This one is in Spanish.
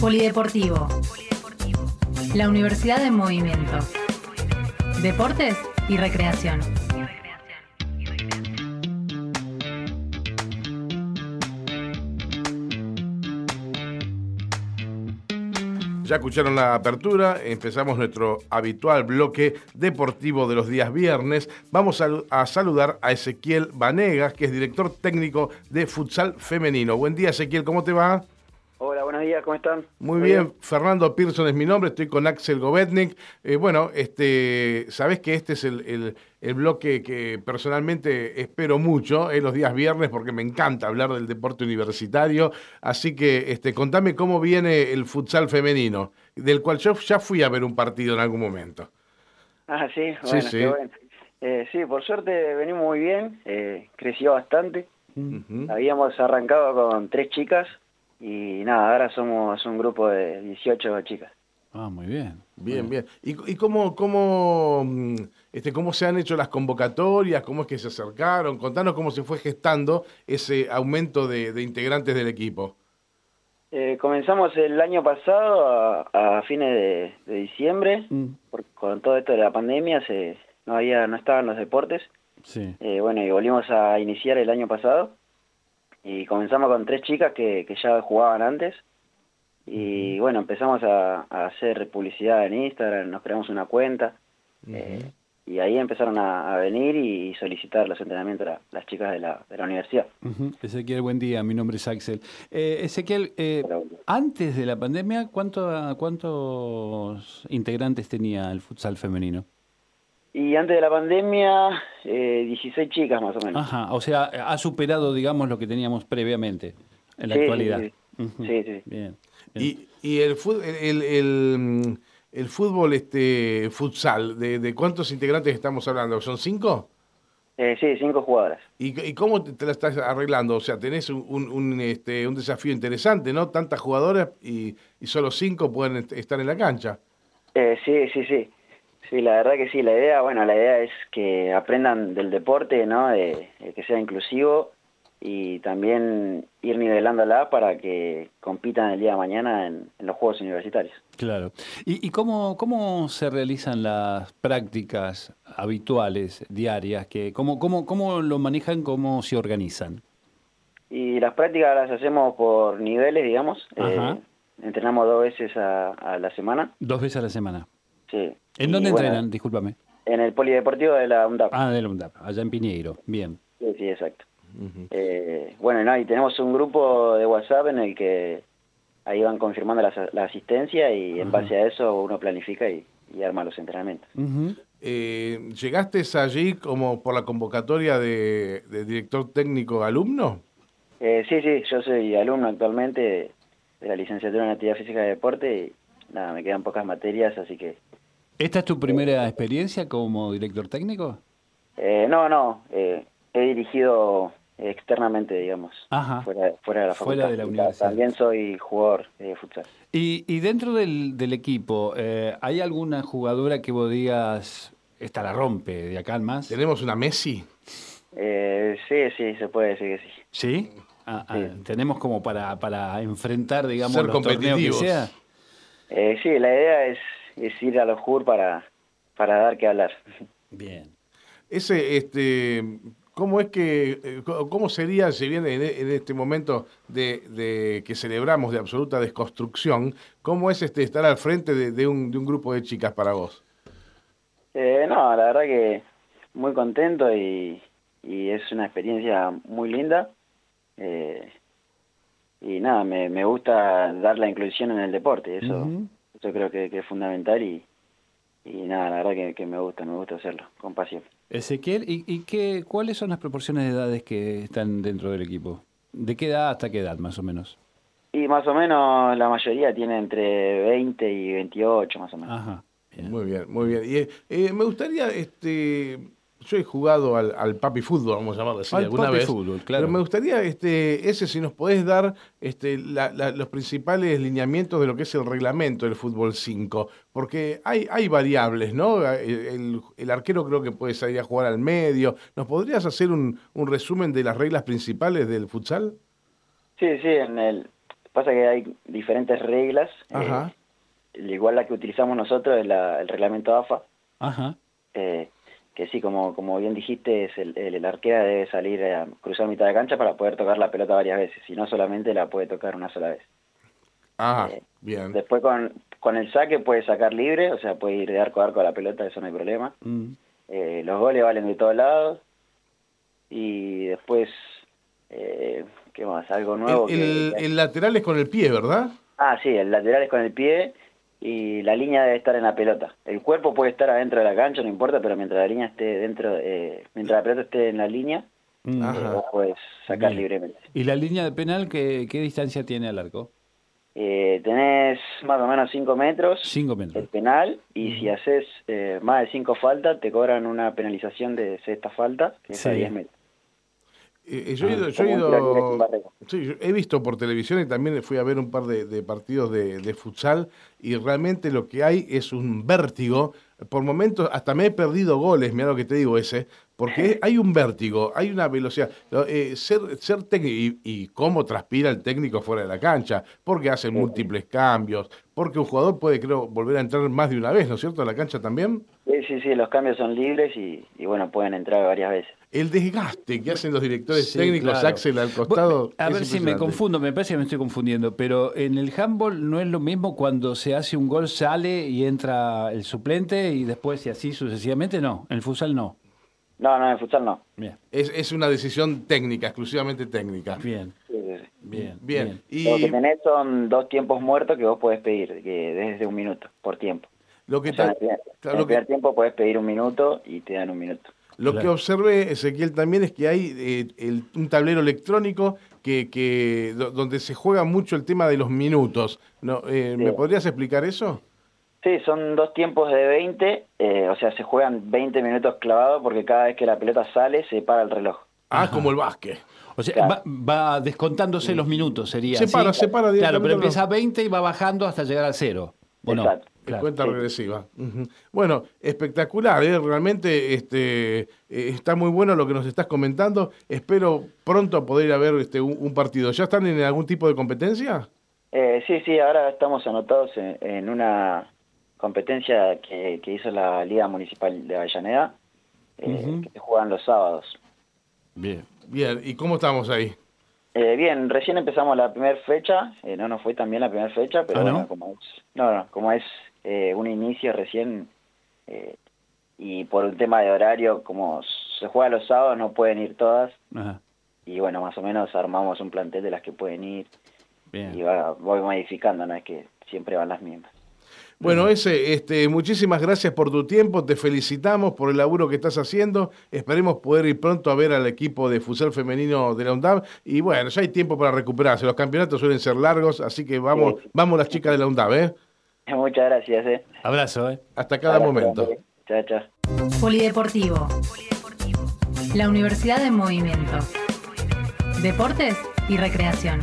Polideportivo. La Universidad de Movimiento. Deportes y recreación. Ya escucharon la apertura, empezamos nuestro habitual bloque deportivo de los días viernes. Vamos a, saludar a Ezequiel Vanegas, que es director técnico de futsal femenino. Buen día, Ezequiel, ¿cómo te va? Buenos días, ¿cómo están? Muy, bien. Fernando Pearson es mi nombre, estoy con Axel Govetnik. Eh, bueno, este, sabés que este es el, el, el, bloque que personalmente espero mucho, en los días viernes, porque me encanta hablar del deporte universitario. Así que este, contame cómo viene el futsal femenino, del cual yo ya fui a ver un partido en algún momento. Ah, sí, bueno, sí, sí. qué bueno. Eh, sí, por suerte venimos muy bien, eh, creció bastante. Uh -huh. Habíamos arrancado con tres chicas y nada, ahora somos un grupo de 18 chicas. Ah, muy bien. Bien, bien. ¿Y, y cómo, cómo, este, cómo se han hecho las convocatorias? ¿Cómo es que se acercaron? Contanos cómo se fue gestando ese aumento de, de integrantes del equipo. Eh, comenzamos el año pasado a, a fines de, de diciembre, mm. porque con todo esto de la pandemia se, no había, no estaban los deportes. Sí. Eh, bueno, y volvimos a iniciar el año pasado y comenzamos con tres chicas que, que ya jugaban antes y bueno, empezamos a, a, hacer publicidad en Instagram, nos creamos una cuenta uh -huh. eh, y ahí empezaron a, a, venir y solicitar los entrenamientos a las chicas de la, de la universidad. Uh -huh. Ezequiel, buen día, mi nombre es Axel. Eh, Ezequiel, eh, antes de la pandemia, ¿cuánto, ¿cuántos integrantes tenía el futsal femenino? Y antes de la pandemia, eh, 16 chicas más o menos. Ajá, o sea, ha superado, digamos, lo que teníamos previamente en la sí, actualidad. Sí, sí. Uh -huh. sí, sí. Bien. Y, y el, el, el, el, fútbol este futsal, ¿de, ¿de, cuántos integrantes estamos hablando? ¿Son cinco? Eh, sí, cinco jugadoras. ¿Y, ¿Y, cómo te la estás arreglando? O sea, tenés un, un, un, este, un desafío interesante, ¿no? Tantas jugadoras y, y solo cinco pueden estar en la cancha. Eh, sí, sí, sí. Sí, la verdad que sí. La idea, bueno, la idea es que aprendan del deporte, ¿no? De, de que sea inclusivo y también ir nivelándola para que compitan el día de mañana en, en los Juegos Universitarios. Claro. ¿Y, y cómo, cómo se realizan las prácticas habituales, diarias? Que, ¿cómo, cómo, ¿Cómo lo manejan, cómo se organizan? Y las prácticas las hacemos por niveles, digamos. Eh, entrenamos dos veces a, a, la semana. Dos veces a la semana. Sí. ¿En dónde bueno, entrenan? Discúlpame. En el Polideportivo de la UNDAP. Ah, de la UNDAP, allá en Piñeiro. Bien. Sí, sí, exacto. Uh -huh. eh, bueno, no, y tenemos un grupo de WhatsApp en el que ahí van confirmando la, la asistencia y en uh -huh. base a eso uno planifica y, y arma los entrenamientos. Uh -huh. eh, ¿Llegaste allí como por la convocatoria de, de director técnico alumno? Eh, sí, sí, yo soy alumno actualmente de la licenciatura en Actividad Física y Deporte y nada, me quedan pocas materias, así que... ¿Esta es tu primera experiencia como director técnico? Eh, no, no, eh, he dirigido externamente, digamos, Ajá. Fuera, fuera de la facultad. Fuera de la universidad. También soy jugador de futsal. Y, y dentro del, del equipo, eh, ¿hay alguna jugadora que vos digas, esta la rompe de acá en más? ¿Tenemos una Messi? Eh, sí, sí, se puede decir que sí. ¿Sí? Ah, ah, Sí. ¿Tenemos como para, para enfrentar, digamos, Ser los torneos que competitivos. sea? Eh, sí, la idea es, es ir a los JUR para, para dar que hablar. Bien. Ese, este, ¿cómo es que, eh, cómo sería, si bien en, en este momento de, de que celebramos de absoluta desconstrucción, cómo es este estar al frente de, de un, de un grupo de chicas para vos? Eh, no, la verdad que muy contento y, y es una experiencia muy linda. Eh, y nada, me, me gusta dar la inclusión en el deporte, eso, eso creo que, que es fundamental y, y nada, la verdad que, que me gusta, me gusta hacerlo, con pasión. Ezequiel, ¿y, y qué, cuáles son las proporciones de edades que están dentro del equipo? ¿De qué edad hasta qué edad, más o menos? Y más o menos la mayoría tiene entre 20 y 28, más o menos. Ajá. bien. Muy bien, muy bien. Y eh, me gustaría, este, yo he jugado al, al papi fútbol, vamos a llamarlo así, Al alguna papi vez. fútbol, claro. Pero me gustaría, este, ese, si nos podés dar este, la- la- los principales lineamientos de lo que es el reglamento del fútbol 5, porque hay, hay variables, ¿no? El, el- el arquero creo que puede salir a jugar al medio. ¿Nos podrías hacer un, un resumen de las reglas principales del futsal? Sí, sí, en el, pasa que hay diferentes reglas. Ajá. igual la que utilizamos nosotros es la, el reglamento AFA. Ajá. Que sí, como, como bien dijiste, es el, el, arquero debe salir a cruzar mitad de cancha para poder tocar la pelota varias veces, si no solamente la puede tocar una sola vez. Ajá, bien. Después con, con el saque puede sacar libre, o sea, puede ir de arco a arco a la pelota, eso no hay problema. Mm. Eh, los goles valen de todos lados. Y después, eh, ¿qué más? Algo nuevo. El, el, lateral es con el pie, ¿verdad? Ah, sí, el lateral es con el pie y la línea debe estar en la pelota. El cuerpo puede estar adentro de la cancha, no importa, pero mientras la línea esté dentro, eh, mientras la pelota esté en la línea, mm. eh, puedes sacar libremente. ¿Y la línea de penal qué, qué distancia tiene al arco? Eh, tenés más o menos 5 metros, cinco metros el penal y si haces eh, más de 5 faltas te cobran una penalización de sexta falta que es a 10 metros. Eh, yo, he ido, yo he, ido sí, he visto por televisión y también fui a ver un par de, partidos de, de, futsal y realmente lo que hay es un vértigo. Por momentos hasta me he perdido goles, mira lo que te digo ese, porque hay un vértigo, hay una velocidad. Eh, ser ser técnico y, cómo transpira el técnico fuera de la cancha, porque hace múltiples cambios, porque un jugador puede, creo, volver a entrar más de una vez, ¿no es cierto?, a la cancha también. Sí, sí, sí, los cambios son libres y, bueno, pueden entrar varias veces. El desgaste que hacen los directores técnicos, Axel, al costado. A ver si me confundo, me parece que me estoy confundiendo, pero en el handball no es lo mismo cuando se hace un gol, sale y entra el suplente y después y así sucesivamente, no, en el futsal no. No, no, en futsal no. Bien. Es, es una decisión técnica, exclusivamente técnica. Bien. Bien, bien. Y... Lo que tenés son dos tiempos muertos que vos podés pedir, que desde un minuto por tiempo. Lo que o sea, en el primer tiempo podés pedir un minuto y te dan un minuto. Lo que observé, Ezequiel, también es que hay eh, el, un tablero electrónico que, que donde se juega mucho el tema de los minutos. ¿No? Eh, ¿Me podrías explicar eso? Sí, son dos tiempos de 20, eh, o sea, se juegan 20 minutos clavados porque cada vez que la pelota sale se para el reloj. Ah, como el básquet. O sea, va, descontándose los minutos, sería. Se para, se para Claro, pero empieza a 20 y va bajando hasta llegar al cero. Exacto. cuenta regresiva. Bueno, espectacular, ¿eh? realmente este, eh, está muy bueno lo que nos estás comentando. Espero pronto poder ir a ver este, un, partido. ¿Ya están en algún tipo de competencia? Eh, sí, sí, ahora estamos anotados en una competencia que, hizo la Liga Municipal de Avellaneda, eh, que se juegan los sábados. Bien, bien. ¿Y cómo estamos ahí? Eh, bien, recién empezamos la primera fecha, eh, no nos fue tan bien la primera fecha, pero ¿Ah, como es, no, como es un inicio recién y por un tema de horario, como se juega los sábados, no pueden ir todas. Y bueno, más o menos armamos un plantel de las que pueden ir. Y va, voy modificando, no es que siempre van las mismas. Bueno, ese, este, muchísimas gracias por tu tiempo, te felicitamos por el laburo que estás haciendo, esperemos poder ir pronto a ver al equipo de futsal femenino de la UNDAB y bueno, ya hay tiempo para recuperarse, los campeonatos suelen ser largos, así que vamos, vamos las chicas de la UNDAB, ¿eh? Muchas gracias, ¿eh? Abrazo, ¿eh? Hasta cada momento. Chao, chao. Polideportivo. La Universidad de Movimiento. Deportes y Recreación.